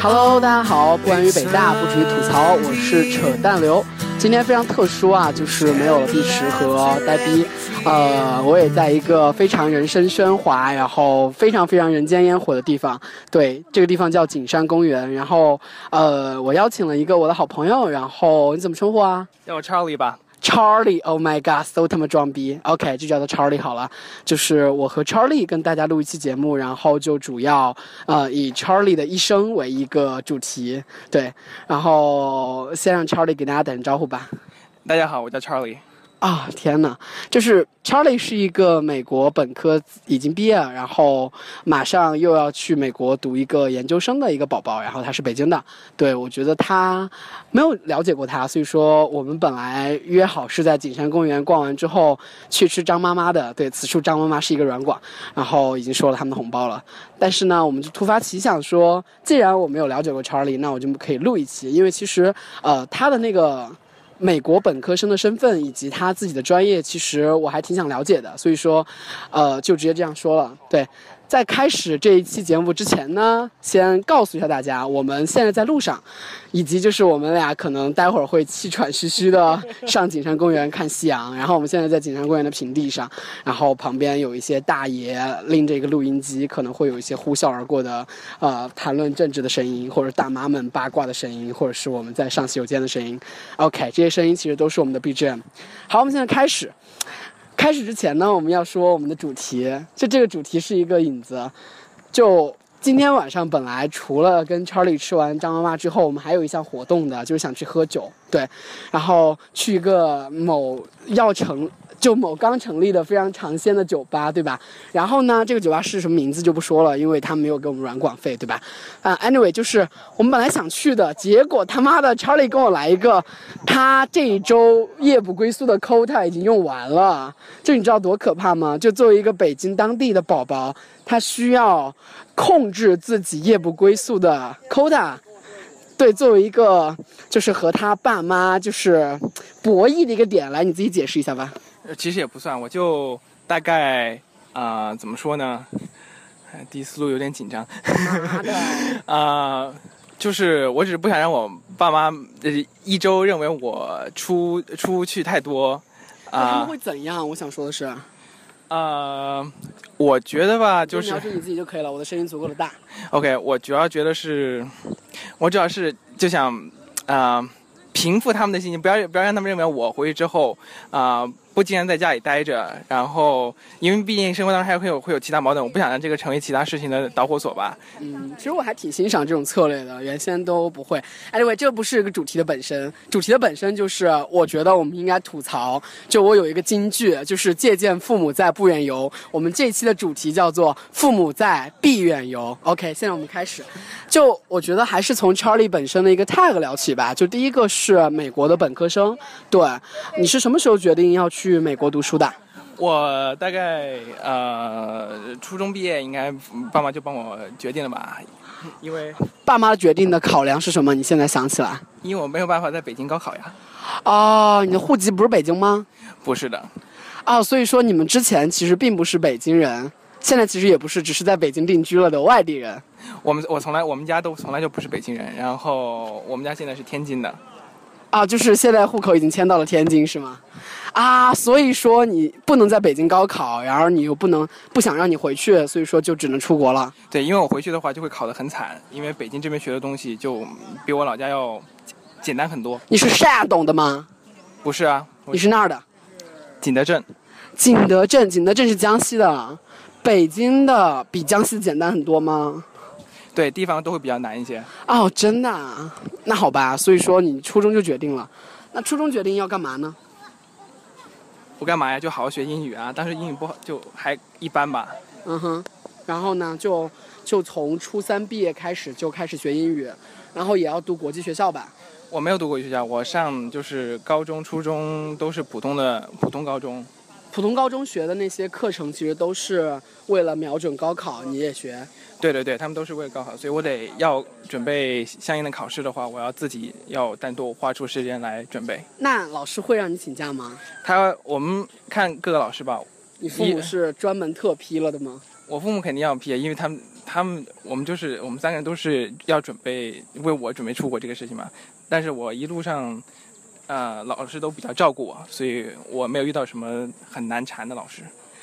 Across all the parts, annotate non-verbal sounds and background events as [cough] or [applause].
Hello，大家好，不关于北大，不止于吐槽，我是扯淡刘。今天非常特殊啊，就是没有了碧池和呆逼，呃，我也在一个非常人声喧哗，然后非常非常人间烟火的地方。对，这个地方叫景山公园。然后，呃，我邀请了一个我的好朋友，然后你怎么称呼啊？叫我 Charlie 吧。Charlie，Oh my God，so 他妈装逼。OK，就叫他 Charlie 好了。就是我和 Charlie 跟大家录一期节目，然后就主要呃以 Charlie 的一生为一个主题。对，然后先让 Charlie 给大家打声招呼吧。大家好，我叫 Charlie。啊天哪！就是 Charlie 是一个美国本科已经毕业了，然后马上又要去美国读一个研究生的一个宝宝，然后他是北京的。对我觉得他没有了解过他，所以说我们本来约好是在景山公园逛完之后去吃张妈妈的。对，此处张妈妈是一个软广，然后已经收了他们的红包了。但是呢，我们就突发奇想说，既然我没有了解过 Charlie，那我就可以录一期，因为其实呃他的那个。美国本科生的身份以及他自己的专业，其实我还挺想了解的，所以说，呃，就直接这样说了，对。在开始这一期节目之前呢，先告诉一下大家，我们现在在路上，以及就是我们俩可能待会儿会气喘吁吁的上景山公园看夕阳。[laughs] 然后我们现在在景山公园的平地上，然后旁边有一些大爷拎着一个录音机，可能会有一些呼啸而过的呃谈论政治的声音，或者大妈们八卦的声音，或者是我们在上洗手间的声音。OK，这些声音其实都是我们的 BGM。好，我们现在开始。开始之前呢，我们要说我们的主题，就这个主题是一个引子。就今天晚上本来除了跟 Charlie 吃完张妈妈之后，我们还有一项活动的，就是想去喝酒，对，然后去一个某药城。就某刚成立的非常尝鲜的酒吧，对吧？然后呢，这个酒吧是什么名字就不说了，因为他没有给我们软广费，对吧？啊，anyway，就是我们本来想去的，结果他妈的，Charlie 跟我来一个，他这一周夜不归宿的 quota 已经用完了，就你知道多可怕吗？就作为一个北京当地的宝宝，他需要控制自己夜不归宿的 quota，对，作为一个就是和他爸妈就是博弈的一个点，来你自己解释一下吧。其实也不算，我就大概啊，怎么说呢？第一思路有点紧张。啊，[laughs] 就是我只是不想让我爸妈一周认为我出出去太多。啊，他们会怎样？我想说的是，呃，我觉得吧，就是描述你自己就可以了。我的声音足够的大。OK，我主要觉得是，我主要是就想啊，平复他们的心情，不要不要让他们认为我回去之后啊。不经常在家里待着，然后因为毕竟生活当中还会有会有其他矛盾，我不想让这个成为其他事情的导火索吧。嗯，其实我还挺欣赏这种策略的，原先都不会。Anyway，这不是一个主题的本身，主题的本身就是我觉得我们应该吐槽。就我有一个金句，就是借鉴父母在不远游。我们这一期的主题叫做父母在必远游。OK，现在我们开始。就我觉得还是从 Charlie 本身的一个 tag 聊起吧。就第一个是美国的本科生，对，你是什么时候决定要去？去美国读书的，我大概呃初中毕业，应该爸妈就帮我决定了吧？因为爸妈决定的考量是什么？你现在想起来？因为我没有办法在北京高考呀。哦，你的户籍不是北京吗？不是的。哦，所以说你们之前其实并不是北京人，现在其实也不是，只是在北京定居了的外地人。我们我从来我们家都从来就不是北京人，然后我们家现在是天津的。啊，就是现在户口已经迁到了天津，是吗？啊，所以说你不能在北京高考，然后你又不能不想让你回去，所以说就只能出国了。对，因为我回去的话就会考得很惨，因为北京这边学的东西就比我老家要简单很多。你是山东的吗？不是啊，你是那儿的？景德镇。景德镇，景德镇是江西的。北京的比江西简单很多吗？对，地方都会比较难一些。哦，真的？那好吧，所以说你初中就决定了。那初中决定要干嘛呢？不干嘛呀，就好好学英语啊。当时英语不好，就还一般吧。嗯哼，然后呢，就就从初三毕业开始就开始学英语，然后也要读国际学校吧。我没有读国际学校，我上就是高中、初中都是普通的普通高中。普通高中学的那些课程，其实都是为了瞄准高考，你也学。对对对，他们都是为了高考，所以我得要准备相应的考试的话，我要自己要单独花出时间来准备。那老师会让你请假吗？他我们看各个老师吧，你父母是专门特批了的吗？我父母肯定要批，因为他们他们我们就是我们三个人都是要准备为我准备出国这个事情嘛。但是我一路上，呃，老师都比较照顾我，所以我没有遇到什么很难缠的老师。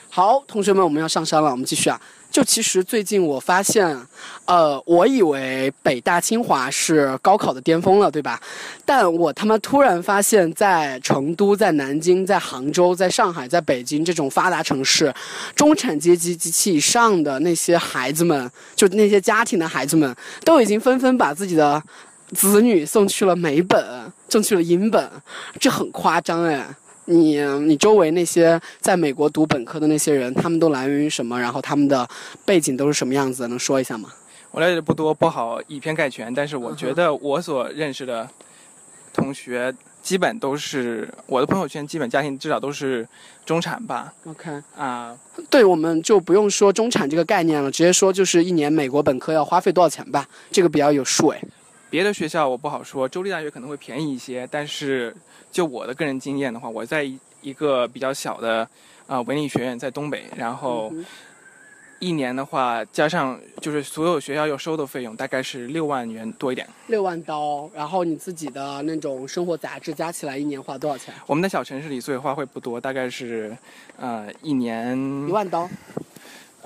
好，同学们，我们要上山了，我们继续啊。就其实最近我发现，呃，我以为北大清华是高考的巅峰了，对吧？但我他妈突然发现，在成都、在南京、在杭州、在上海、在北京这种发达城市，中产阶级及其以上的那些孩子们，就那些家庭的孩子们，都已经纷纷把自己的子女送去了美本，送去了英本，这很夸张哎。你你周围那些在美国读本科的那些人，他们都来源于什么？然后他们的背景都是什么样子？能说一下吗？我了解的不多，不好以偏概全。但是我觉得我所认识的同学，基本都是我的朋友圈，基本家庭至少都是中产吧。OK 啊，对，我们就不用说中产这个概念了，直接说就是一年美国本科要花费多少钱吧，这个比较有数诶。别的学校我不好说，州立大学可能会便宜一些，但是。就我的个人经验的话，我在一个比较小的，呃，文理学院在东北，然后一年的话，加上就是所有学校要收的费用，大概是六万元多一点。六万刀，然后你自己的那种生活杂志加起来一年花多少钱？我们在小城市里，所以花费不多，大概是，呃，一年一万刀。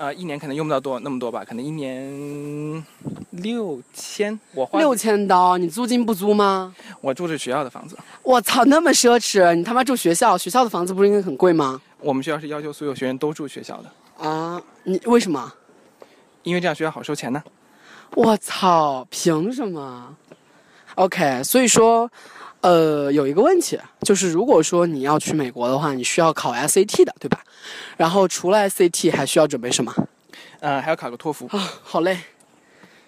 呃，一年可能用不到多那么多吧，可能一年六千。我花六千刀，你租金不租吗？我住是学校的房子。我操，那么奢侈！你他妈住学校，学校的房子不是应该很贵吗？我们学校是要求所有学员都住学校的。啊，你为什么？因为这样学校好收钱呢。我操，凭什么？OK，所以说。呃，有一个问题，就是如果说你要去美国的话，你需要考 SAT 的，对吧？然后除了 SAT，还需要准备什么？呃，还要考个托福啊，好嘞。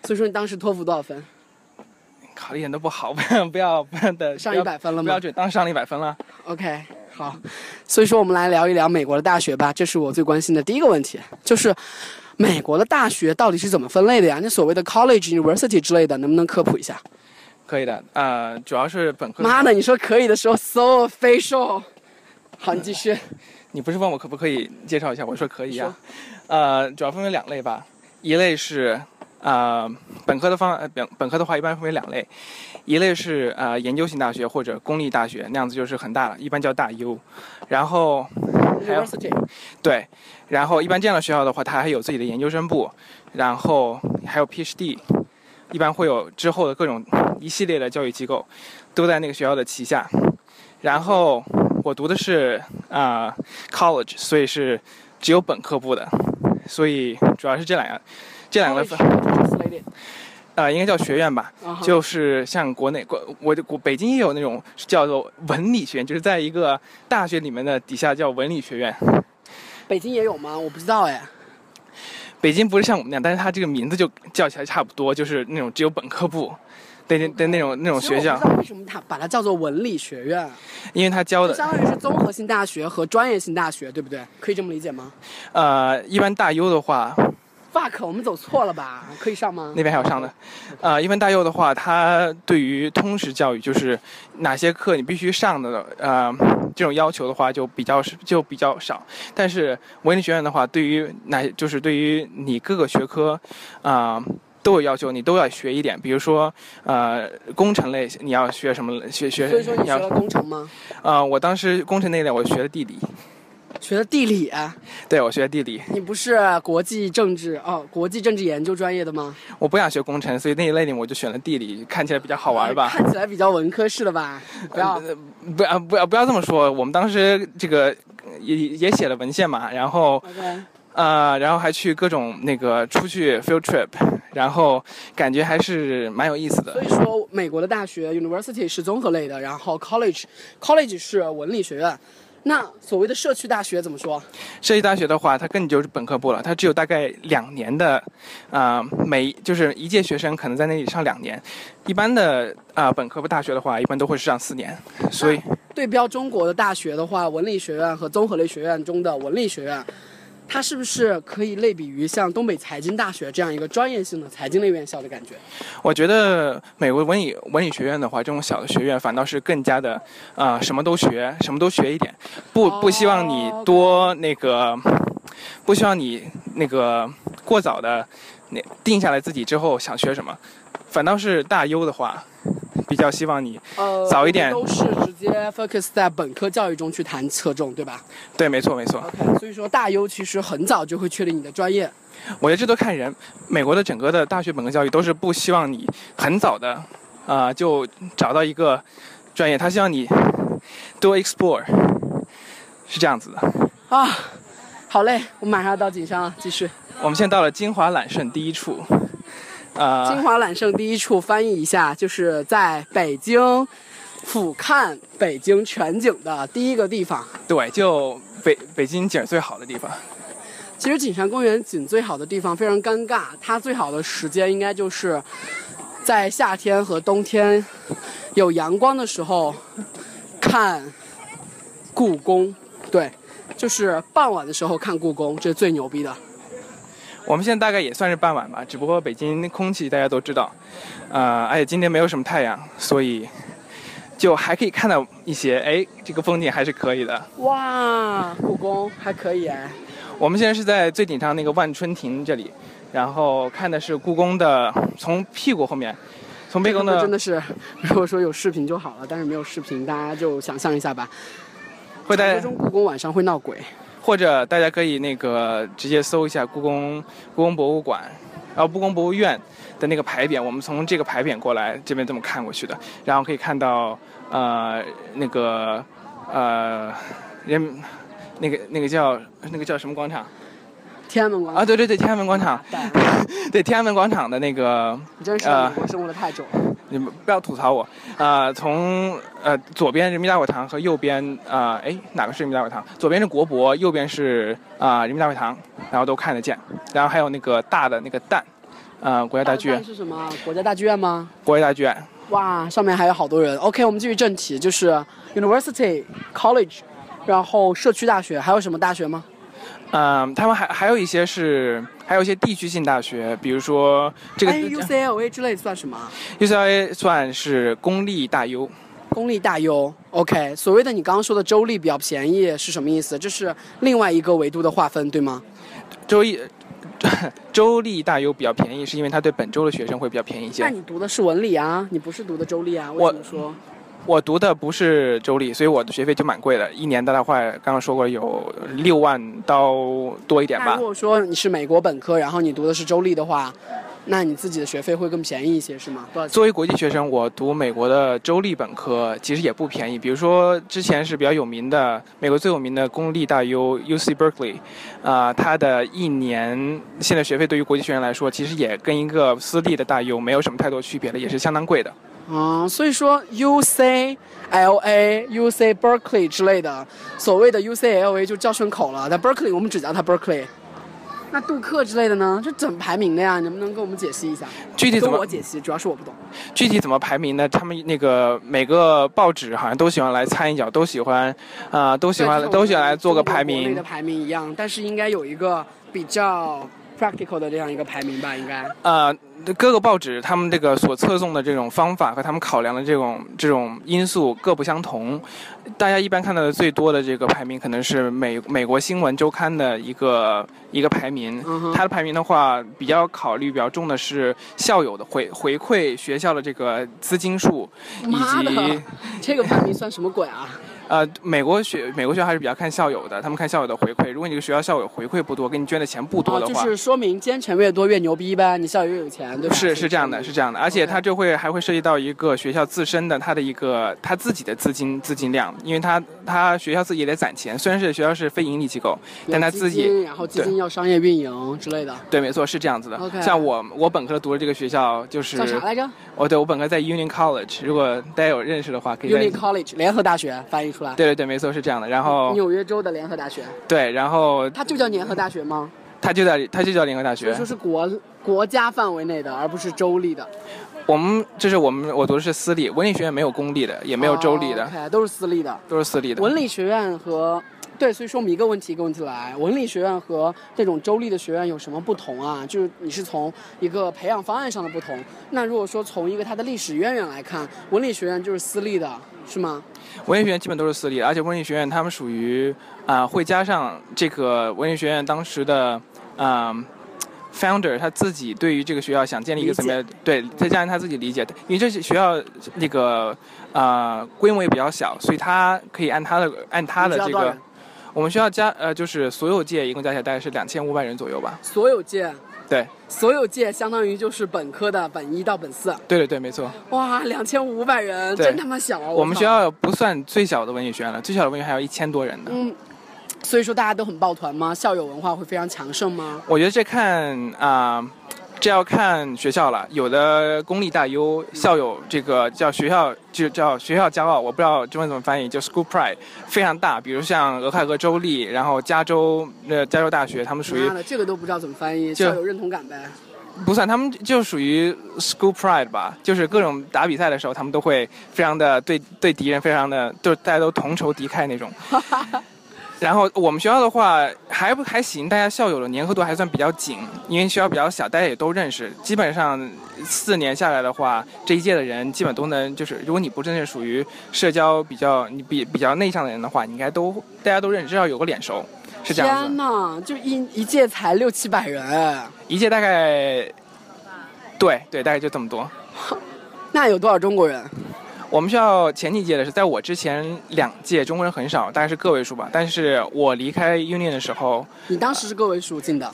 所以说你当时托福多少分？考的一点都不好，[laughs] 不要不要不要的上一百分了吗？标准当上了一百分了。OK，好。所以说我们来聊一聊美国的大学吧，这是我最关心的第一个问题，就是美国的大学到底是怎么分类的呀？那所谓的 college、university 之类的，能不能科普一下？可以的，呃，主要是本科。妈的，你说可以的时候，so official。好，你继续。你不是问我可不可以介绍一下？我说可以啊。呃，主要分为两类吧。一类是，呃，本科的方，本本科的话一般分为两类。一类是呃研究型大学或者公立大学，那样子就是很大了，一般叫大 U。然后，university。对，然后一般这样的学校的话，它还有自己的研究生部，然后还有 PhD。一般会有之后的各种一系列的教育机构，都在那个学校的旗下。然后我读的是啊 college，所以是只有本科部的，所以主要是这两样，这两个分。呃，应该叫学院吧，就是像国内国我国北京也有那种叫做文理学院，就是在一个大学里面的底下叫文理学院。北京也有吗？我不知道哎。北京不是像我们那样，但是它这个名字就叫起来差不多，就是那种只有本科部的的那种那种学校。为什么它把它叫做文理学院？因为它教的相当于是综合性大学和专业性大学，对不对？可以这么理解吗？呃，一般大优的话。fuck，我们走错了吧？可以上吗？那边还有上的，呃，一般大幼的话，它对于通识教育，就是哪些课你必须上的，呃，这种要求的话就比较是就比较少。但是文理学院的话，对于哪就是对于你各个学科，啊，都有要求，你都要学一点。比如说，呃，工程类你要学什么？学学。所以说你学了工程吗？呃，我当时工程那类我学的地理。学的地理啊？对，我学的地理。你不是国际政治哦，国际政治研究专业的吗？我不想学工程，所以那一类里我就选了地理，看起来比较好玩吧？看起来比较文科式的吧？不要，不要，不要，不要这么说。我们当时这个也也写了文献嘛，然后，呃，然后还去各种那个出去 field trip，然后感觉还是蛮有意思的。所以说，美国的大学 university 是综合类的，然后 college college 是文理学院。那所谓的社区大学怎么说？社区大学的话，它根本就是本科部了，它只有大概两年的，啊，每就是一届学生可能在那里上两年，一般的啊本科部大学的话，一般都会是上四年。所以对标中国的大学的话，文理学院和综合类学院中的文理学院。它是不是可以类比于像东北财经大学这样一个专业性的财经类院校的感觉？我觉得美国文理文理学院的话，这种小的学院反倒是更加的，啊，什么都学，什么都学一点，不不希望你多那个，不希望你那个过早的那定下来自己之后想学什么，反倒是大优的话。比较希望你早一点，都是直接 focus 在本科教育中去谈侧重，对吧？对，没错，没错。OK，所以说大优其实很早就会确定你的专业。我觉得这都看人。美国的整个的大学本科教育都是不希望你很早的，啊，就找到一个专业，他希望你多 explore，是这样子的。啊，好嘞，我马上要到景山了，继续。我们现在到了金华揽胜第一处。呃，金华揽胜第一处翻译一下，就是在北京俯瞰北京全景的第一个地方。对，就北北京景最好的地方。其实景山公园景最好的地方非常尴尬，它最好的时间应该就是在夏天和冬天有阳光的时候看故宫。对，就是傍晚的时候看故宫，这是最牛逼的。我们现在大概也算是傍晚吧，只不过北京空气大家都知道，呃，而且今天没有什么太阳，所以就还可以看到一些，哎，这个风景还是可以的。哇，故宫还可以哎。我们现在是在最顶上那个万春亭这里，然后看的是故宫的，从屁股后面，从背后的。真的是，如果说有视频就好了，但是没有视频，大家就想象一下吧。会在中故宫晚上会闹鬼。或者大家可以那个直接搜一下故宫故宫博物馆，然后故宫博物院的那个牌匾，我们从这个牌匾过来这边这么看过去的，然后可以看到呃那个呃人那个那个叫那个叫什么广场？天安门广场啊，对对对，天安门广场，对 [laughs] 天安门广场的那个呃，生活的太久了。你们不要吐槽我，呃，从呃左边人民大会堂和右边啊，哎哪个是人民大会堂？左边是国博，右边是啊人民大会堂，然后都看得见。然后还有那个大的那个蛋，呃国家大剧院是什么？国家大剧院吗？国家大剧院。哇，上面还有好多人。OK，我们继续正题，就是 University College，然后社区大学，还有什么大学吗？嗯，他们还还有一些是，还有一些地区性大学，比如说这个 UCLA 之类算什么？UCLA 算是公立大优。公立大优，OK。所谓的你刚刚说的州立比较便宜是什么意思？这是另外一个维度的划分，对吗？州一，[laughs] 州立大优比较便宜，是因为它对本州的学生会比较便宜一些。那你读的是文理啊？你不是读的州立啊？为什么说？我读的不是州立，所以我的学费就蛮贵的，一年的话，刚刚说过有六万刀多一点吧。如果说你是美国本科，然后你读的是州立的话，那你自己的学费会更便宜一些，是吗？作为国际学生，我读美国的州立本科其实也不便宜。比如说之前是比较有名的美国最有名的公立大 U U C Berkeley，啊，它的一年现在学费对于国际学生来说，其实也跟一个私立的大 U 没有什么太多区别的，也是相当贵的。啊，所以说 U C L A、U C Berkeley 之类的，所谓的 U C L A 就叫顺口了。但 Berkeley 我们只叫它 Berkeley。那杜克之类的呢？这怎么排名的呀？能不能跟我们解析一下？具体怎么？我解析，主要是我不懂。具体怎么排名呢？他们那个每个报纸好像都喜欢来参一脚，都喜欢，啊，都喜欢，都喜欢来做个排名。的排名一样，但是应该有一个比较。practical 的这样一个排名吧，应该。呃，各个报纸他们这个所侧重的这种方法和他们考量的这种这种因素各不相同。大家一般看到的最多的这个排名，可能是美美国新闻周刊的一个一个排名。它的排名的话，比较考虑比较重的是校友的回回馈学校的这个资金数，以及这个排名算什么鬼啊？[laughs] 呃，美国学美国学校还是比较看校友的，他们看校友的回馈。如果你这个学校校友回馈不多，给你捐的钱不多的话，就是说明捐钱越多越牛逼呗，你校友越有钱，对吧？是是这样的，是这样的，而且它就会还会涉及到一个学校自身的它的一个它自己的资金资金量，因为他他学校自己也得攒钱，虽然是学校是非盈利机构，但他自己然后基金要商业运营之类的。对，没错，是这样子的。像我我本科读的这个学校就是叫啥来着？哦，对我本科在 Union College，如果大家有认识的话，可以。Union College 联合大学翻译出来。对对对，没错。是这样的，然后纽约州的联合大学，对，然后它就叫联合大学吗？它就在它就叫联合大学，就是国国家范围内的，而不是州立的。我们就是我们我读的是私立，文理学院没有公立的，也没有州立的，都是私立的。都是私立的。文理学院和对，所以说我们一个问题一个问题来，文理学院和这种州立的学院有什么不同啊？就是你是从一个培养方案上的不同。那如果说从一个它的历史渊源来看，文理学院就是私立的，是吗？文理学院基本都是私立的，而且文理学院他们属于啊、会加上这个文理学院当时的啊、founder 他自己对于这个学校想建立一个怎么样对，再加上他自己理解的，因为这些学校那个呃规模也比较小，所以他可以按他的按他的这个我们学校加呃就是所有届一共加起来大概是两千五百人左右吧。所有届，对，所有届相当于就是本科的本一到本四。对对对，没错。哇，两千五百人，真他妈小啊！操我们学，校不算最小的文理学院了，最小的文理还有一千多人呢。嗯，所以说大家都很抱团吗？校友文化会非常强盛吗？我觉得这看啊、这要看学校了。有的公立大优校友这个叫学校就叫学校骄傲，我不知道中文怎么翻译，就 school pride 非常大。比如像俄亥俄州立，然后加州呃加州大学，他们属于这个都不知道怎么翻译，就校友认同感呗。不算，他们就属于 school pride 吧，就是各种打比赛的时候，他们都会非常的对对敌人非常的，就是大家都同仇敌忾那种。[laughs] 然后我们学校的话还不还行，大家校友的粘合度还算比较紧，因为学校比较小，大家也都认识。基本上四年下来的话，这一届的人基本都能，就是如果你不真是属于社交比较你比比较内向的人的话，你应该都大家都认识，至少有个脸熟，是这样天子。呐，就一一届才六七百人，哎一届大概，对对，大概就这么多。[laughs] 那有多少中国人？我们学校前几届的是在我之前两届中国人很少，大概是个位数吧。但是我离开 Union 的时候，你当时是个位数进的，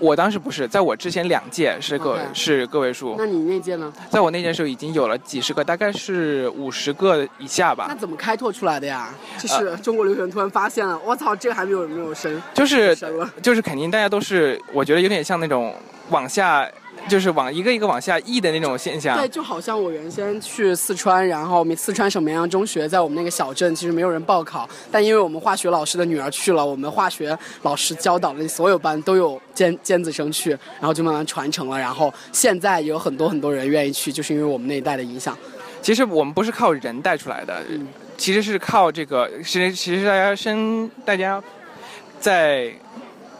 我当时不是，在我之前两届是个是个位数，那你那届呢？在我那届时候已经有了几十个，大概是五十个以下吧那。怎么开拓出来的呀？就是中国留学生突然发现了，我操，这个还没有没有升，就是。就是肯定大家都是，我觉得有点像那种往下，就是往一个一个往下溢的那种现象对，。就好像我原先去四川，然后四川省绵阳中学，在我们那个小镇，其实没有人报考，但因为我们化学老师的女儿去了，我们化学老师教导的所有班都有尖尖子生去，然后就慢慢传承了，然后现在有很多很多人愿意去，就是因为我们那一代的影响。其实我们不是靠人带出来的，嗯其实是靠这个，其实其实大家生大家在。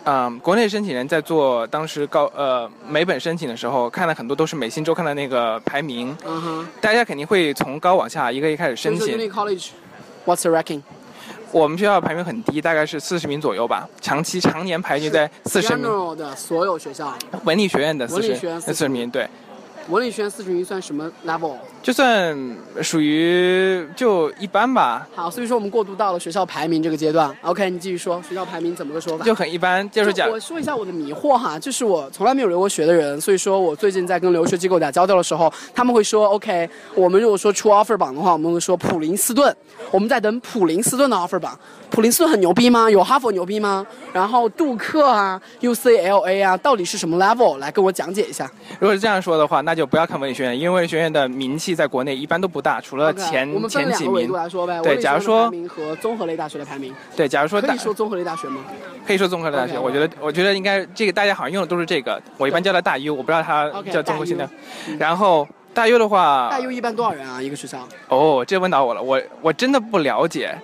嗯，国内申请人在做当时高呃美本申请的时候，看了很多都是美新周刊的那个排名，嗯哼，大家肯定会从高往下一个一个开始申请。College，What's the ranking？我们学校排名很低，大概是四十名左右吧，长期常年排名在四十名。General 的所有学校，文理学院的四十文理学院四十名，对，文理学院四十名算什么 level？就算属于就一般吧，好，所以说我们过渡到了学校排名这个阶段。OK，你继续说学校排名怎么个说法？就很一般，接着讲我说一下我的迷惑哈，就是我从来没有留过学的人，所以说我最近在跟留学机构打交道的时候，他们会说 OK，我们如果说出 offer 榜的话，我们会说普林斯顿，我们在等普林斯顿的 offer 榜。普林斯顿很牛逼吗？有哈佛牛逼吗？然后杜克啊、UCLA 啊，到底是什么 level？来跟我讲解一下。如果是这样说的话，那就不要看文理学院，因为文理学院的名气在国内一般都不大，除了前前几名。对假如说排名和综合类大学的排名，对，假如说大可以说综合类大学吗？可以说综合类大学我觉得我觉得应该这个大家好像用的都是这个，我一般叫它大 U，我不知道它叫综合性的。然后大 U 的话，大 U 一般多少人啊？一个学校？哦，这问到我了，我我真的不了解，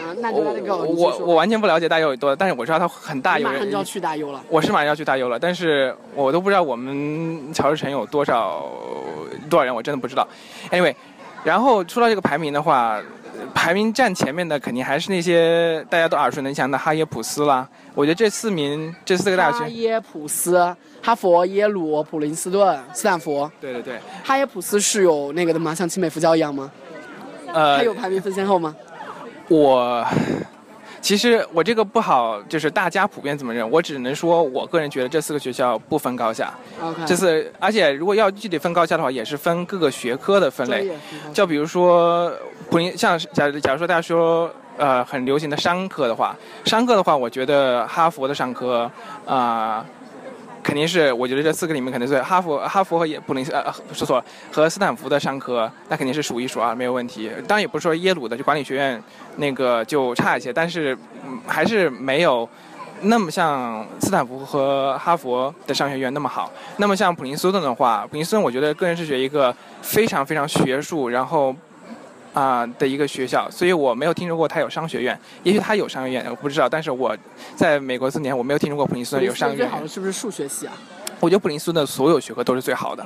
啊，那就我 let it go，你继续说我我完全不了解大优有多，但是我知道它很大，马上就要去大优了。我是马上要去大优了，但是我都不知道我们乔治城有多少多少人，我真的不知道。Anyway，然后说到这个排名的话，呃排名站前面的肯定还是那些大家都耳熟能详的哈耶普斯啦。我觉得这四名这四个大学，哈耶普斯、哈佛、耶鲁、普林斯顿、斯坦福。对对对，哈耶普斯是有那个的吗？像清美复交一样吗？呃它，有排名分先后吗？我其实我这个不好，就是大家普遍怎么认，我只能说我个人觉得这四个学校不分高下。OK，这次，而且如果要具体分高下的话，也是分各个学科的分类。就比如说普林，像假如假如说大家说呃很流行的商科的话，商科的话，我觉得哈佛的商科啊、肯定是我觉得这四个里面肯定是哈佛、哈佛和也普林斯呃说错了和斯坦福的商科，那肯定是数一数二没有问题。当然也不是说耶鲁的就管理学院那个就差一些，但是、还是没有那么像斯坦福和哈佛的商学院那么好。那么像普林斯顿的话，普林斯顿我觉得个人是觉得一个非常非常学术，然后啊、的一个学校，所以我没有听说过它有商学院。也许它有商学院，我不知道。但是我在美国四年，我没有听说过普林斯顿有商学院最好的。是不是数学系啊？我觉得普林斯顿的所有学科都是最好的。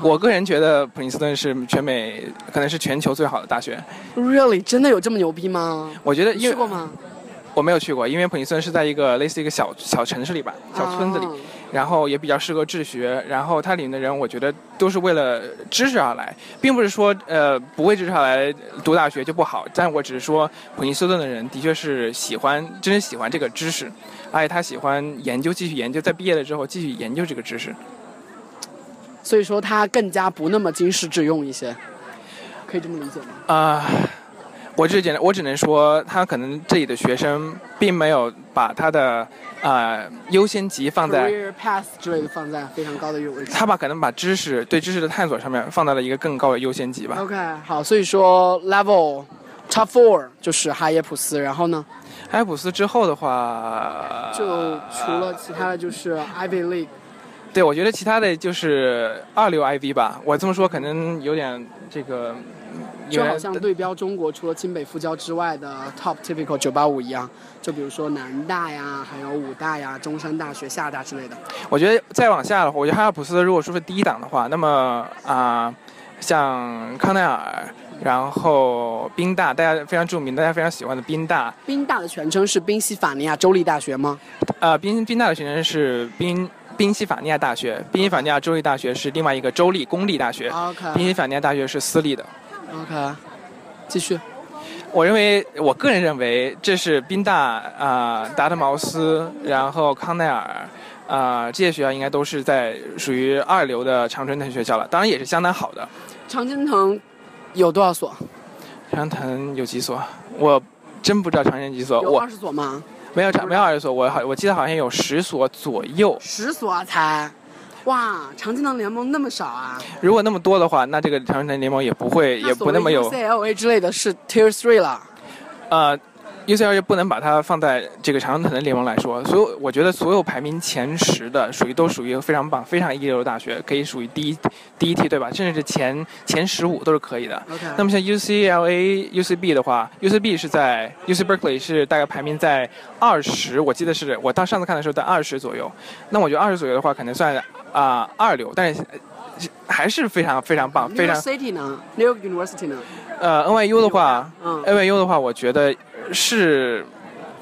我个人觉得普林斯顿是全美可能是全球最好的大学。really 真的有这么牛逼吗？我觉得因为你去过吗？我没有去过，因为普林斯顿是在一个类似一个小小城市里吧，小村子里，啊然后也比较适合治学，然后它里面的人我觉得都是为了知识而来，并不是说呃不为知识而来读大学就不好，但我只是说普林斯顿的人的确是喜欢，真是喜欢这个知识，而 [laughs] 且他喜欢研究，继续研究，在毕业了之后继续研究这个知识。所以说他更加不那么经世致用一些，可以这么理解吗？啊、我只简单我只能说，他可能这里的学生并没有把他的呃优先级放在，career path 之类的放在非常高的一个位置。他把可能把知识对知识的探索上面放在了一个更高的优先级吧。OK，好，所以说 level top four 就是哈耶普斯，然后呢，埃尔普斯之后的话，就除了其他的就是 Ivy League，对我觉得其他的就是二流 IV 吧。我这么说可能有点这个，就好像对标中国除了清北复交之外的 top typical 九八五一样，就比如说南大呀，还有武大呀、中山大学、厦大之类的。我觉得再往下的话，我觉得哈尔普斯如果说是第一档的话，那么啊、像康奈尔，然后宾大，大家非常著名、大家非常喜欢的宾大，宾大的全称是宾夕法尼亚州立大学吗？呃，宾宾大的全称是宾宾夕法尼亚大学，宾夕法尼亚州立大学是另外一个州立公立大学，宾 OK 夕法尼亚大学是私立的。OK，继续。我认为，我个人认为，这是宾大啊、达特茅斯，然后康奈尔啊、这些学校应该都是在属于二流的常春藤学校了，当然也是相当好的。常春藤有多少所？常春藤有几所？我真不知道常春藤几所，我有二十所吗？没有常没有二十所，我好我记得好像有十所左右。十所啊才。哇，常青藤联盟那么少啊？如果那么多的话，那这个常青藤联盟也不会也不那么有 CLA 之类的是 Tier Three 了。呃。UCLA 不能把它放在这个常春藤的联盟来说，所有我觉得所有排名前十的属于都属于非常棒、非常一流的大学，可以属于第一第一梯队吧，甚至是前前十五都是可以的。那么像 UCLA、UCB 的话，UCB 是在 UC Berkeley 是大概排名在二十，我记得是我到上次看的时候在二十左右。那我觉得二十左右的话，可能算啊、二流，但是呃还是非常非常棒，非 New 常 York City 呢？New York University 呢？呃 NYU 的话嗯，，NYU 的话，我觉得是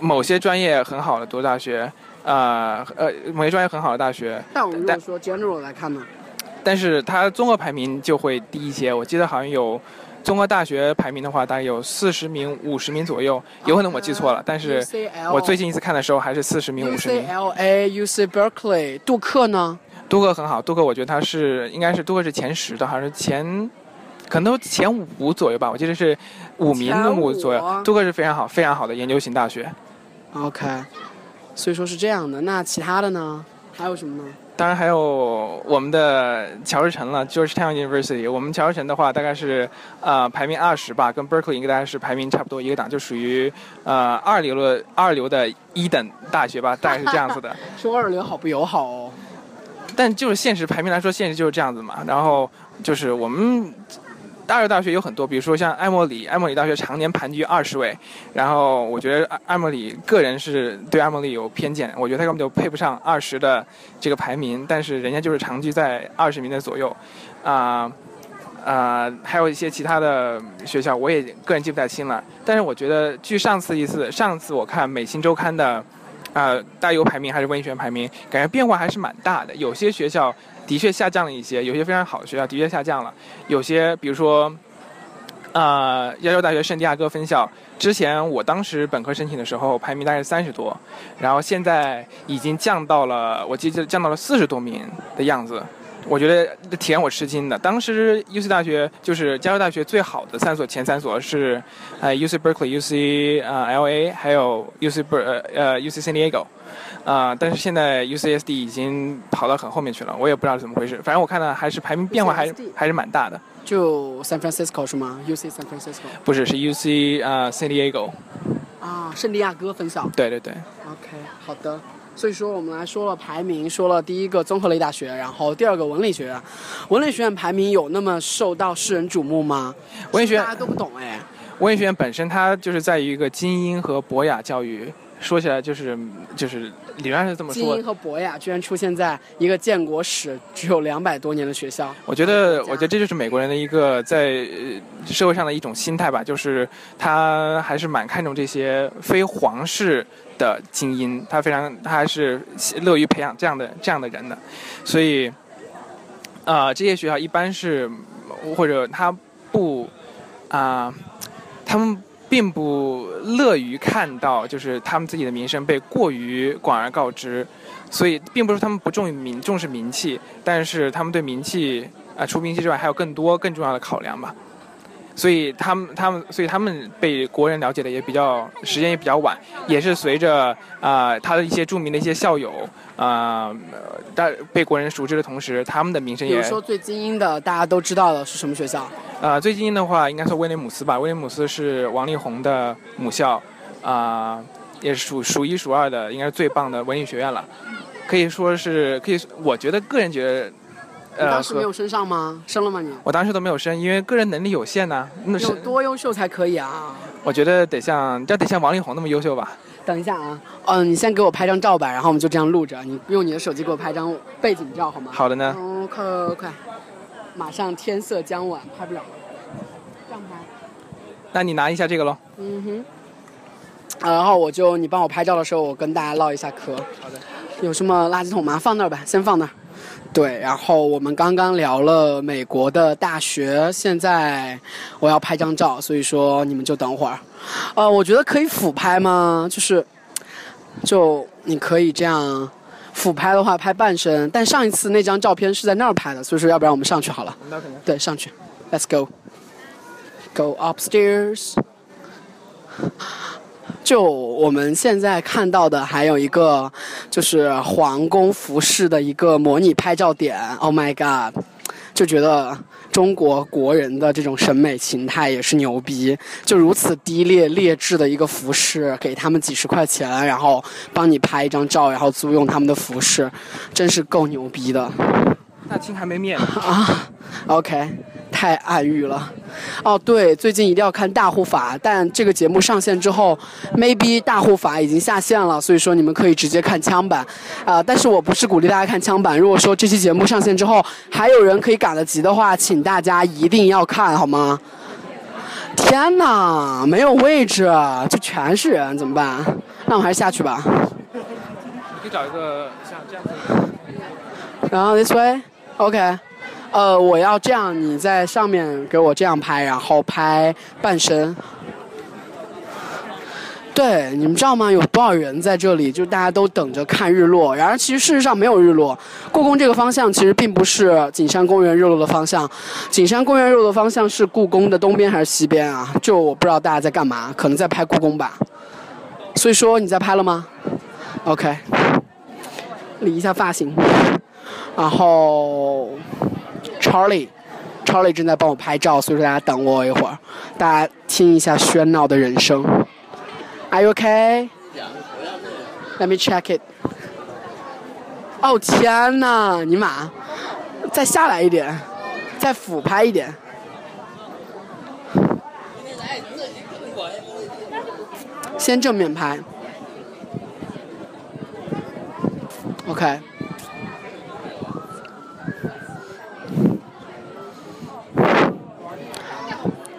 某些专业很好的读大学，呃呃某些专业很好的大学，但我们如果说 general 来看呢？但是它综合排名就会低一些。我记得好像有综合大学排名的话，大概有四十名、五十名左右，有可能我记错了，但是我最近一次看的时候还是四十名、五十名。UCLA、UC Berkeley、杜克呢？杜克很好，杜克我觉得他是应该是杜克是前十的，好像是前。可能都前五左右吧，我记得是五名前五五左右。杜克是非常好、非常好的研究型大学。OK，所以说是这样的。那其他的呢？还有什么呢？当然还有我们的乔治城了，Georgetown University。我们乔治城的话，大概是呃排名二十吧，跟 Berkeley 应该大概是排名差不多一个档，就属于呃二流的二流的一等大学吧，大概是这样子的。[laughs] 说二流好不友好哦。但就是现实排名来说，现实就是这样子嘛。然后就是我们大二大学有很多，比如说像埃默里，埃默里大学常年盘踞二十位。然后我觉得埃埃默里个人是对埃默里有偏见，我觉得他根本就配不上二十的这个排名，但是人家就是长居在二十名的左右，啊、啊、还有一些其他的学校，我也个人记不太清了。但是我觉得，据上次一次，上次我看《美新周刊》的，呃，大优排名还是文艺学院排名，感觉变化还是蛮大的。有些学校的确下降了一些，有些非常好的学校的确下降了，有些比如说，呃，亚洲大学圣地亚哥分校，之前我当时本科申请的时候排名大概是三十多，然后现在已经降到了，我记得降到了四十多名的样子。我觉得挺让我吃惊的。当时 UC 大学就是加州大学最好的三所前三所是，呃 UC Berkeley、UC 呃 LA 还有 UC 呃呃 UC San Diego，啊、但是现在 UCSD 已经跑到很后面去了，我也不知道怎么回事。反正我看到还是排名变化还是还是蛮大的。就 San Francisco 是吗？UC San Francisco。不是，是 UC 呃 San Diego。啊，圣地亚哥分校。对对对，OK，好的。所以说，我们来说了排名，说了第一个综合类大学，然后第二个文理学院。文理学院排名有那么受到世人瞩目吗？文理学院大家都不懂哎。文理学院本身它就是在于一个精英和博雅教育，说起来就是就是理论上是这么说精英。和博雅居然出现在一个建国史只有两百多年的学校。我觉得，我觉得这就是美国人的一个在呃社会上的一种心态吧，就是他还是蛮看重这些非皇室的精英，他非常他还是乐于培养这样的这样的人的，所以，啊、这些学校一般是或者他不啊、他们并不乐于看到就是他们自己的名声被过于广而告之，所以并不是他们不重名重视名气，但是他们对名气啊、除名气之外还有更多更重要的考量吧。所以他们他们所以他们被国人了解的也比较时间也比较晚，也是随着啊、他的一些著名的一些校友啊，大、被国人熟知的同时，他们的名声也比如说最精英的，大家都知道的是什么学校？啊，最精英的话应该说威廉姆斯吧，威廉姆斯是王力宏的母校，啊、也是数数一数二的，应该是最棒的文理学院了，可以说是可以，我觉得个人觉得，你呃，当时没有升上吗？升了吗你？我当时都没有升，因为个人能力有限呐、那是有多优秀才可以啊？我觉得得像要得像王力宏那么优秀吧。等一下啊，嗯，你先给我拍张照吧，然后我们就这样录着，你用你的手机给我拍张背景照好吗？好的呢，哦，快快快，马上天色将晚，拍不了了，这样拍。那你拿一下这个喽。嗯哼。啊然后我就你帮我拍照的时候，我跟大家唠一下嗑。好的。有什么垃圾桶吗？放那儿吧，先放那儿。对，然后我们刚刚聊了美国的大学，现在我要拍张照，所以说你们就等会儿。呃，我觉得可以俯拍吗？就是，就你可以这样俯拍的话，拍半身。但上一次那张照片是在那儿拍的，所以说要不然我们上去好了。对，上去，Let's go。Go upstairs。就我们现在看到的，还有一个就是皇宫服饰的一个模拟拍照点。Oh my god！就觉得中国国人的这种审美形态也是牛逼，就如此低劣劣质的一个服饰，给他们几十块钱，然后帮你拍一张照，然后租用他们的服饰，真是够牛逼的。大清还没灭呢。[laughs] 啊，OK，太暗喻了。哦，对，最近一定要看大护法，但这个节目上线之后，maybe 大护法已经下线了，所以说你们可以直接看枪版。啊、但是我不是鼓励大家看枪版。如果说这期节目上线之后还有人可以赶得及的话，请大家一定要看好吗？天哪，没有位置，就全是人，怎么办？那我还是下去吧。你可以找一个像这样子。然后 this way，OK，、呃，我要这样，你在上面给我这样拍，然后拍半身。对，你们知道吗？有多少人在这里？就大家都等着看日落。然而，其实事实上没有日落。故宫这个方向其实并不是景山公园日落的方向，景山公园日落的方向是故宫的东边还是西边啊？就我不知道大家在干嘛，可能在拍故宫吧。所以说你在拍了吗？OK，理一下发型。然后 Charlie。Charlie 正在帮我拍照，所以说大家等我一会儿，大家听一下喧闹的人声。Are you okay? Let me check it. 哦天哪，尼玛，再下来一点，再俯拍一点。先正面拍。OK。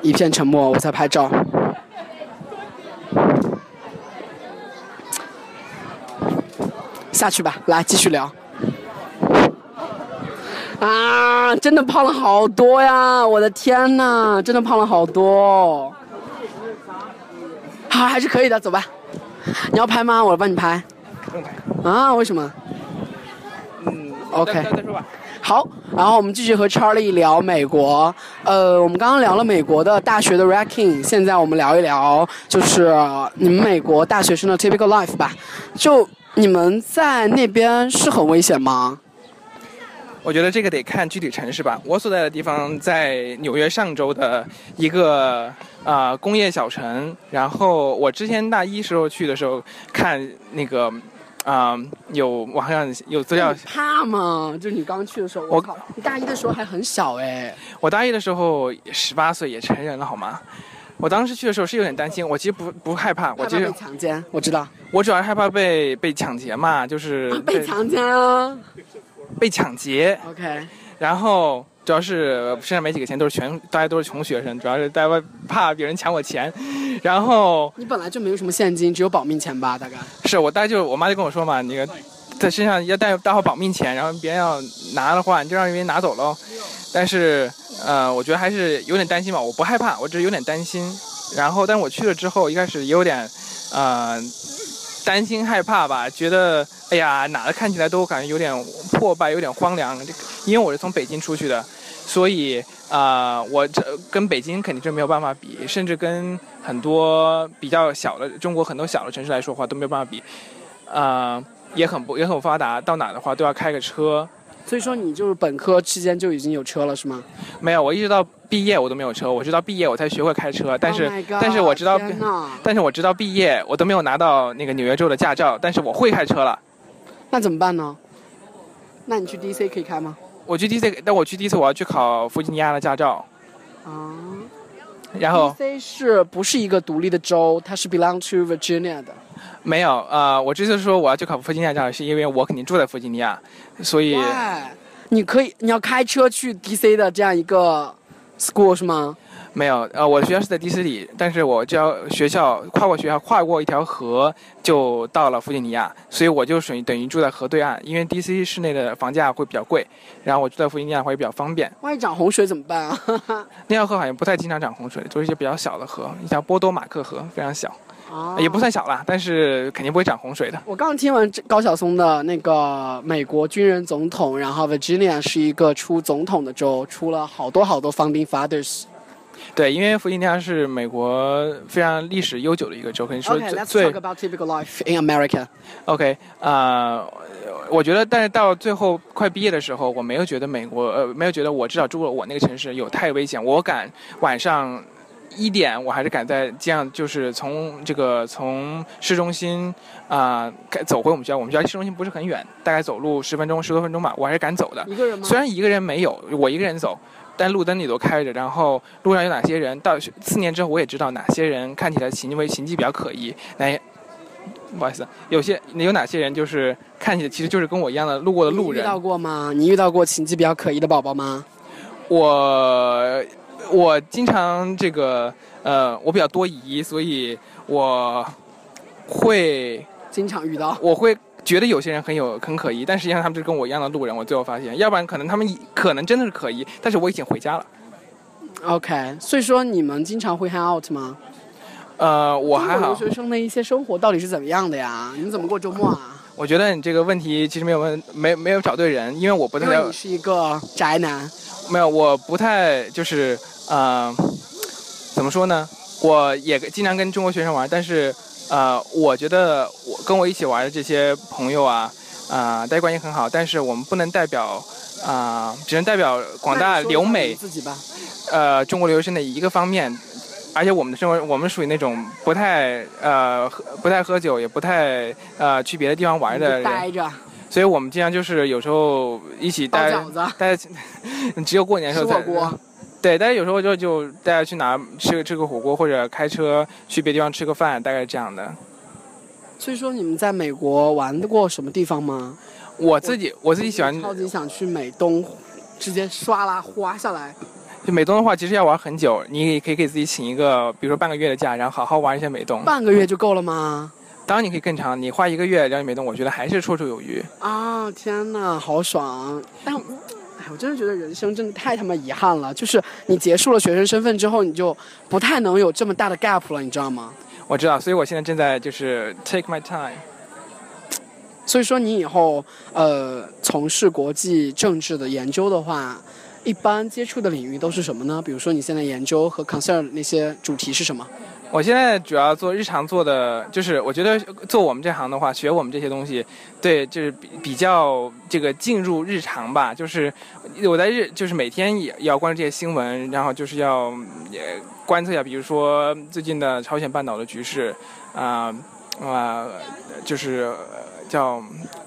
一片沉默，我在拍照。下去吧，来继续聊。啊，真的胖了好多呀！我的天呐，真的胖了好多。好，还是可以的，走吧。你要拍吗？我帮你拍。不用拍。啊？为什么？嗯 OK 再再说吧。好，然后我们继续和 Charlie 聊美国。呃，我们刚刚聊了美国的大学的 ranking，现在我们聊一聊就是你们美国大学生的 typical life 吧。就你们在那边是很危险吗？我觉得这个得看具体城市吧。我所在的地方在纽约上州的一个啊、工业小城。然后我之前大一时候去的时候看那个啊、有网上有资料，怕吗？就是你刚去的时候，我我靠，你大一的时候还很小哎。我大一的时候十八岁也成人了好吗？我当时去的时候是有点担心，我其实不不害怕，我其实被强奸，我知道。我主要是害怕被被抢劫嘛，就是啊被强奸啊。被抢劫，OK，然后主要是身上没几个钱，都是全大家都是穷学生，主要是大家怕别人抢我钱，然后你本来就没有什么现金，只有保命钱吧？大概。是我大概就我妈就跟我说嘛，那个在身上要带带好保命钱，然后别人要拿的话，你就让别人拿走喽。但是呃，我觉得还是有点担心吧，我不害怕，我只是有点担心。然后，但是我去了之后，一开始也有点呃担心害怕吧，觉得哎呀哪的看起来都感觉有点破败，有点荒凉。这因为我是从北京出去的，所以啊、我这跟北京肯定是没有办法比，甚至跟很多比较小的中国很多小的城市来说话都没有办法比，啊、也很不也很发达，到哪的话都要开个车。所以说你就是本科期间就已经有车了是吗？没有，我一直到毕业我都没有车，我直到毕业我才学会开车。但是 Oh god，但是我知道但是我直到毕业我都没有拿到那个纽约州的驾照，但是我会开车了。那怎么办呢？那你去 DC 可以开吗？我去 DC，但我去 DC 我要去考弗吉尼亚的驾照，啊然后，DC 是不是一个独立的州？它是 belong to Virginia 的。没有，呃，我这次说我要去考弗吉尼亚驾照，是因为我肯定住在弗吉尼亚，所以？你可以，你要开车去 DC 的这样一个 school 是吗？没有，呃，我的学校是在迪斯里，但是我只要学校跨过学校跨过一条河就到了弗吉尼亚，所以我就属于等于住在河对岸，因为 DC 市内的房价会比较贵，然后我住在弗吉尼亚的话也比较方便。万一涨洪水怎么办啊？那条河好像不太经常涨洪水，都是一些比较小的河，一条波多马克河，非常小，啊也不算小啦，但是肯定不会涨洪水的。我刚听完高晓松的那个美国军人总统，然后 Virginia 是一个出总统的州，出了好多好多 founding fathers。对，因为弗吉尼亚是美国非常历史悠久的一个州，可以说最 OK，let's talk about typical life in America。OK，呃，我觉得，但是到最后快毕业的时候，我没有觉得美国，呃，没有觉得我至少住了我那个城市有太危险。我敢晚上一点，我还是敢在街上，就是从这个从市中心啊、该走回我们学校。我们学校离市中心不是很远，大概走路十分钟、十多分钟吧，我还是敢走的。一个人吗？虽然一个人没有，我一个人走，但路灯里都开着，然后路上有哪些人，到四年之后我也知道哪些人看起来行为行迹比较可疑，哪不好意思，有些有哪些人就是看起来其实就是跟我一样的路过的路人。遇到过吗？你遇到过行迹比较可疑的宝宝吗？我我经常这个呃，我比较多疑，所以我会经常遇到。我会觉得有些人很有很可疑，但实际上他们是跟我一样的路人。我最后发现，要不然可能他们可能真的是可疑，但是我已经回家了。OK，所以说你们经常会 hang out 吗？呃，我还好留，学生的一些生活到底是怎么样的呀？你们怎么过周末啊？我觉得你这个问题其实没有问没没有找对人，因为我不太了因为你是一个宅男。没有，我不太就是呃，怎么说呢？我也经常跟中国学生玩，但是呃，我觉得我跟我一起玩的这些朋友啊，啊、大家关系很好，但是我们不能代表啊、只能代表广大留美自己吧。呃中国留学生的一个方面，而且我们的生活，我们属于那种不太呃喝不太喝酒，也不太呃去别的地方玩的人，待着所以我们经常就是有时候一起待待，[laughs] 只有过年的时候才火锅。对，但是有时候就就大家去哪吃个吃个火锅，或者开车去别地方吃个饭，大概是这样的。所以说你们在美国玩过什么地方吗？我自己我自己喜欢超级想去美东，直接刷啦花下来。就美东的话，其实要玩很久，你也可以给自己请一个，比如说半个月的假，然后好好玩一下美东。半个月就够了吗？当然你可以更长，你花一个月了解美东，我觉得还是绰绰有余。啊，天哪，好爽！但，哎，我真的觉得人生真的太他妈遗憾了。就是你结束了学生身份之后，你就不太能有这么大的 gap 了，你知道吗？我知道，所以我现在正在就是 take my time。所以说，你以后呃从事国际政治的研究的话，一般接触的领域都是什么呢？比如说你现在研究和 concern 那些主题是什么？我现在主要做日常做的，就是我觉得做我们这行的话，学我们这些东西，对，就是比比较这个进入日常吧。就是我在日，就是每天也要关注这些新闻，然后就是要也观测一下，比如说最近的朝鲜半岛的局势，啊啊，就是叫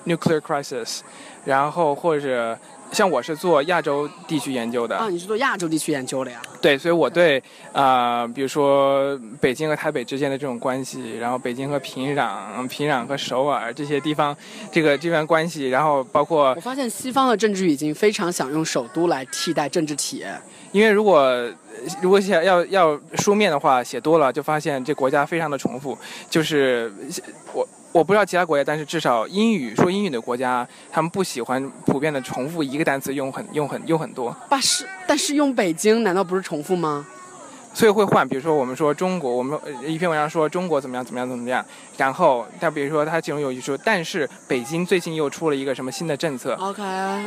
nuclear crisis，然后或者。像我是做亚洲地区研究的啊，你是做亚洲地区研究的呀？对，所以我对啊，比如说北京和台北之间的这种关系，然后北京和平壤、平壤和首尔这些地方，这个这段关系，然后包括我发现西方的政治已经非常想用首都来替代政治体，因为如果如果写要要书面的话写多了，就发现这国家非常的重复，就是我。我不知道其他国家，但是至少英语说英语的国家，他们不喜欢普遍的重复一个单词用很用很用很多。但是但是用北京难道不是重复吗？所以会换，比如说我们说中国，我们一篇文章说中国怎么样怎么样怎么样，然后他比如说他其中有一句说，但是北京最近又出了一个什么新的政策。OK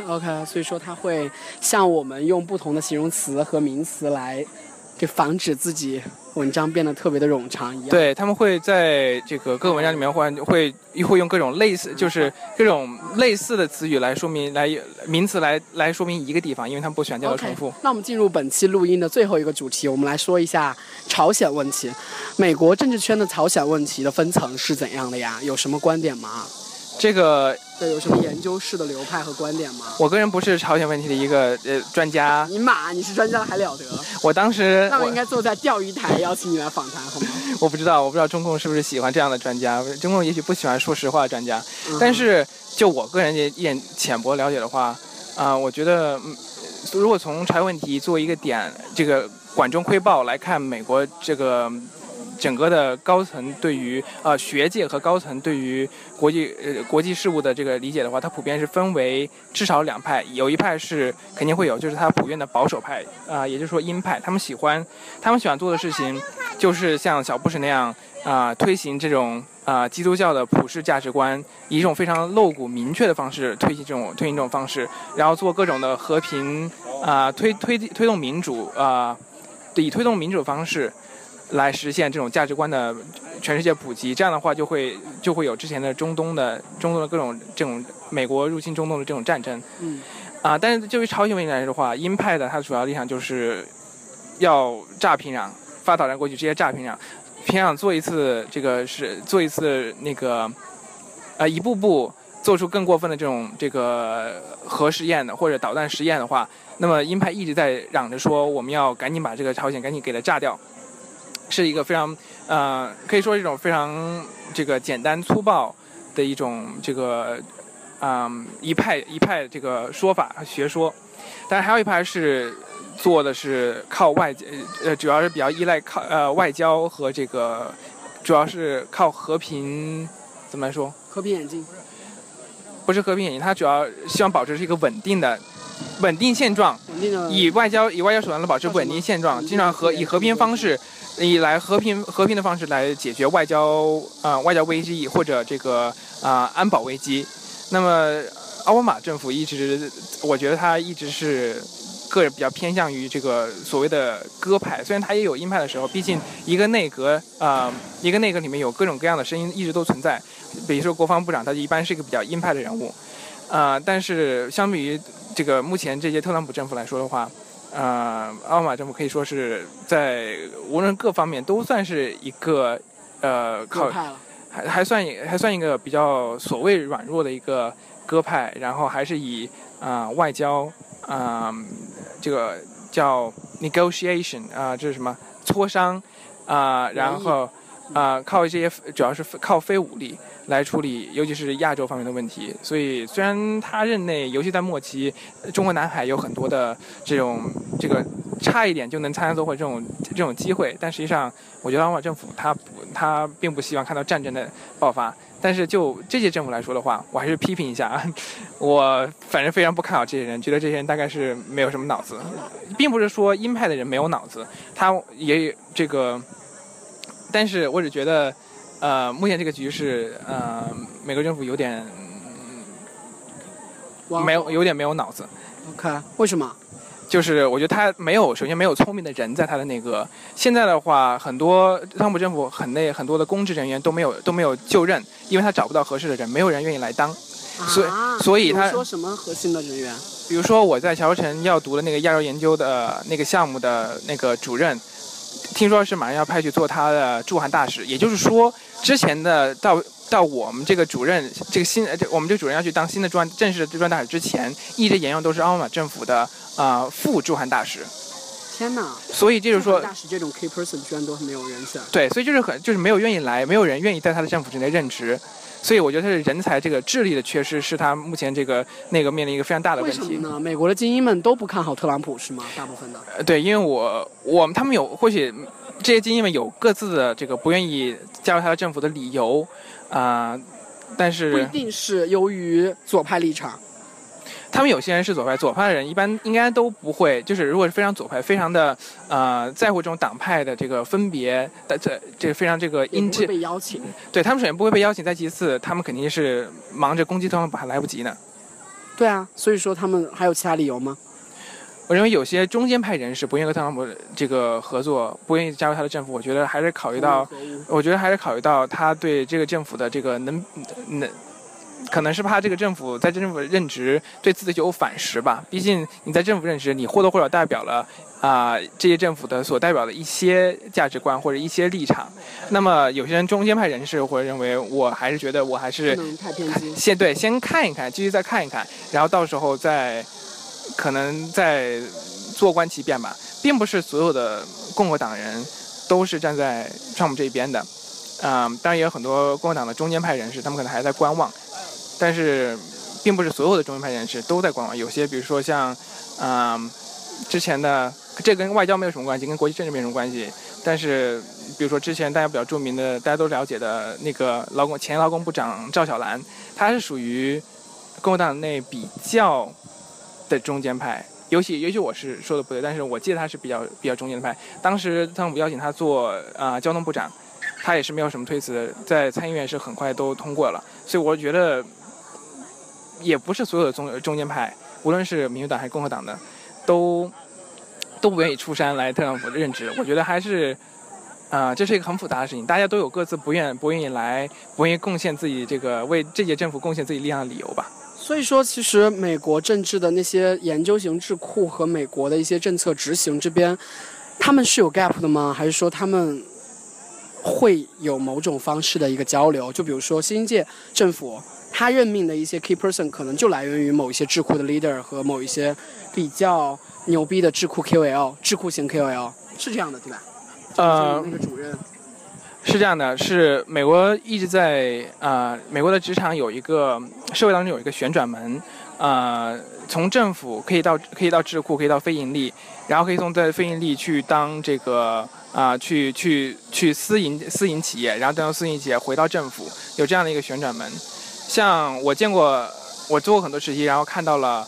OK，所以说他会像我们用不同的形容词和名词来。就防止自己文章变得特别的冗长一样。对他们会在这个各个文章里面，会会会用各种类似，就是各种类似的词语来说明，来名词来来说明一个地方，因为他们不喜欢叫做重复。那我们进入本期录音的最后一个主题，我们来说一下朝鲜问题。美国政治圈的朝鲜问题的分层是怎样的呀？有什么观点吗？这个。对，有什么研究式的流派和观点吗？我个人不是朝鲜问题的一个呃专家。你妈，你是专家还了得？我当时那我应该坐在钓鱼台邀请你来访谈，好吗？[laughs] 我不知道，我不知道中共是不是喜欢这样的专家。中共也许不喜欢说实话的专家。但是就我个人的一点浅薄了解的话，啊，我觉得如果从朝鲜问题作为一个点，这个管中窥豹来看美国这个。整个的高层对于呃学界和高层对于国际呃国际事务的这个理解的话，它普遍是分为至少两派，有一派是肯定会有，就是它普遍的保守派啊，也就是说鹰派，他们喜欢他们喜欢做的事情就是像小布什那样啊，推行这种啊基督教的普世价值观，以一种非常露骨明确的方式推行这种推行这种方式，然后做各种的和平啊推推推动民主啊，以推动民主方式。来实现这种价值观的全世界普及，这样的话就会就会有之前的中东的中东的各种这种美国入侵中东的这种战争，嗯，啊，但是就于朝鲜问题来说的话，鹰派的它的主要立场就是要炸平壤，发导弹过去直接炸平壤，平壤做一次这个是做一次那个，呃，一步步做出更过分的这种这个核实验的或者导弹实验的话，那么鹰派一直在嚷着说我们要赶紧把这个朝鲜赶紧给它炸掉。是一个非常，呃，可以说一种非常这个简单粗暴的一种这个，嗯，一派一派这个说法和学说，但是还有一派是做的是靠外，呃，主要是比较依赖靠呃外交和这个，主要是靠和平，怎么来说？和平演进？不是和平演进，它主要希望保持是一个稳定的。稳定现状，以外交以外交手段来保持稳定现状，经常和以和平方式，以来和平和平的方式来解决外交啊外交危机或者这个啊安保危机。那么奥巴马政府一直，我觉得他一直是个人比较偏向于这个所谓的鸽派，虽然他也有鹰派的时候，毕竟一个内阁啊一个内阁里面有各种各样的声音一直都存在。比如说国防部长，他一般是一个比较鹰派的人物，啊，但是相比于。这个目前这些特朗普政府来说的话，呃，奥巴马政府可以说是在无论各方面都算是一个呃靠还还算还算一个比较所谓软弱的一个鸽派，然后还是以啊外交啊这个叫 negotiation 啊这是什么？磋商啊，然后啊靠这些主要是靠非武力。来处理，尤其是亚洲方面的问题。所以，虽然他任内尤其在末期，中国南海有很多的这种这个差一点就能参加做会这种这种机会，但实际上，我觉得奥巴马政府他不他并不希望看到战争的爆发。但是就这些政府来说的话，我还是批评一下啊，[laughs] 我反正非常不看好这些人，觉得这些人大概是没有什么脑子，并不是说鹰派的人没有脑子，他也这个，但是我只觉得。呃，目前这个局势，呃，美国政府有点没有，有点没有脑子。OK，为什么？就是我觉得他没有，首先没有聪明的人在他的那个。现在的话，很多特朗普政府很内很多的公职人员都没有都没有就任，因为他找不到合适的人，没有人愿意来当。所以啊所以他说什么核心的人员？比如说我在乔城要读的那个亚洲研究的那个项目的那个主任，听说是马上要派去做他的驻韩大使，也就是说，之前的到到我们这个主任这个新呃这我们这个主任要去当新的驻韩正式的驻韩大使之前，一直沿用都是奥巴马政府的呃副驻韩大使，天哪！所以就是说大使这种 key person 居然都没有人选。对，所以就是很就是没有愿意来，没有人愿意在他的政府之内任职。所以我觉得他是人才这个智力的缺失，是他目前这个那个面临一个非常大的问题。什么呢？美国的精英们都不看好特朗普是吗？大部分的。呃，对，因为我我们他们有或许这些精英们有各自的这个不愿意加入他的政府的理由，啊、但是不一定是由于左派立场。他们有些人是左派，左派的人一般应该都不会，就是如果是非常左派，非常的呃在乎这种党派的这个分别的这这非常这个因这被邀请。对他们首先不会被邀请，再其次他们肯定是忙着攻击特朗普还来不及呢。对啊，所以说他们还有其他理由吗？我认为有些中间派人士不愿意和特朗普这个合作，不愿意加入他的政府，我觉得还是考虑到我觉得还是考虑到他对这个政府的这个能能，可能是怕这个政府在政府任职对自己有反噬吧。毕竟你在政府任职，你或多或少代表了啊、这些政府的所代表的一些价值观或者一些立场。那么有些人中间派人士会认为，我还是觉得我还是。先对先看一看，继续再看一看，然后到时候再可能再坐观其变吧。并不是所有的共和党人都是站在川普这一边的，嗯、当然也有很多共和党的中间派人士，他们可能还在观望，但是并不是所有的中间派人士都在观望，有些比如说像，嗯、之前的这跟外交没有什么关系，跟国际政治没什么关系，但是比如说之前大家比较著名的，大家都了解的那个劳工前劳工部长赵小兰，他是属于共和党内比较的中间派。尤其也许我是说的不对，但是我记得他是比较比较中间的派。当时特朗普邀请他做啊、呃交通部长，他也是没有什么推辞，在参议院是很快都通过了。所以我觉得，也不是所有的中中间派，无论是民主党还是共和党的，都都不愿意出山来特朗普任职。我觉得还是，啊、这是一个很复杂的事情，大家都有各自不愿不愿意来，不愿意贡献自己这个为这届政府贡献自己力量的理由吧。所以说，其实美国政治的那些研究型智库和美国的一些政策执行这边，他们是有 gap 的吗？还是说他们会有某种方式的一个交流？就比如说新一届政府，他任命的一些 key person 可能就来源于某一些智库的 leader 和某一些比较牛逼的智库 QL、智库型 QL，是这样的，对吧？呃那个主任，是这样的，是美国一直在啊、呃美国的职场有一个社会当中有一个旋转门，呃，从政府可以到可以到智库，可以到非盈利，然后可以从在非盈利去当这个啊、去去去私营私营企业，然后再从私营企业回到政府，有这样的一个旋转门。像我见过，我做过很多实习，然后看到了。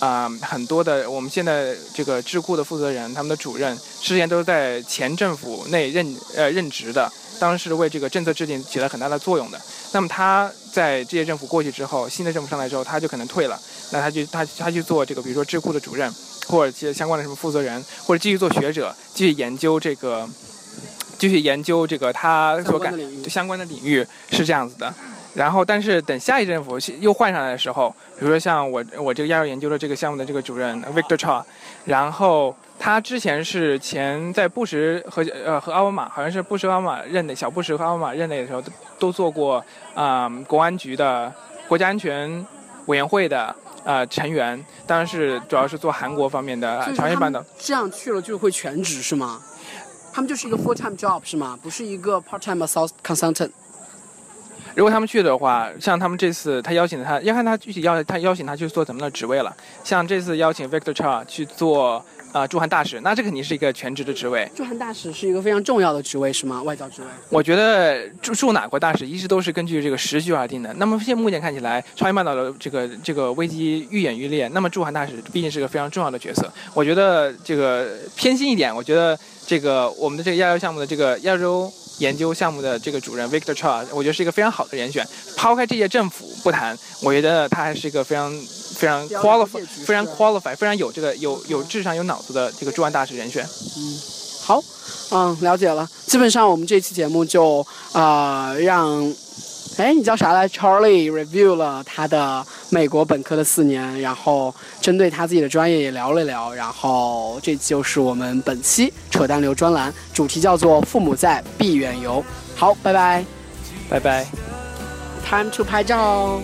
啊、很多的我们现在这个智库的负责人，他们的主任之前都是在前政府内任呃任职的，当时为这个政策制定起了很大的作用的。那么他在这些政府过去之后，新的政府上来之后，他就可能退了，那他就他他去做这个，比如说智库的主任，或者其实相关的什么负责人，或者继续做学者，继续研究这个，继续研究这个他所感相关的领域相关的领域是这样子的。然后，但是等下一政府又换上来的时候，比如说像我我这个亚洲研究的这个项目的这个主任 Victor Cha，然后他之前是前在布什和呃和奥巴马，好像是布什奥巴马任内，小布什和奥巴马任内的时候都都做过啊、国安局的国家安全委员会的呃成员，当然是主要是做韩国方面的所以说朝鲜半岛。这样去了就会全职是吗？他们就是一个 full time job 是吗？不是一个 part time consultant。如果他们去的话，像他们这次他邀请他，要看他具体邀他邀请他去做怎么样的职位了。像这次邀请 Victor Cha 去做呃驻韩大使，那这肯定是一个全职的职位。驻韩大使是一个非常重要的职位是吗？外交职位。我觉得驻驻哪国大使一直都是根据这个时局而定的。那么现目前看起来，朝鲜半岛的这个这个危机愈演愈烈，那么驻韩大使毕竟是个非常重要的角色。我觉得这个偏心一点，我觉得这个我们的这个亚洲项目的这个亚洲研究项目的这个主任 Victor Cha，我觉得是一个非常好的人选。抛开这届政府不谈，我觉得他还是一个非常非常 qualified、非常 qualified、非常有这个有有智商、有脑子的这个驻外大使人选。嗯，好，嗯，了解了。基本上我们这期节目就啊让。哎，你叫啥来？Charlie review 了他的美国本科的四年，然后针对他自己的专业也聊了聊，然后这就是我们本期扯淡流专栏，主题叫做“父母在，必远游”。好，拜拜，拜拜，Time to 拍照。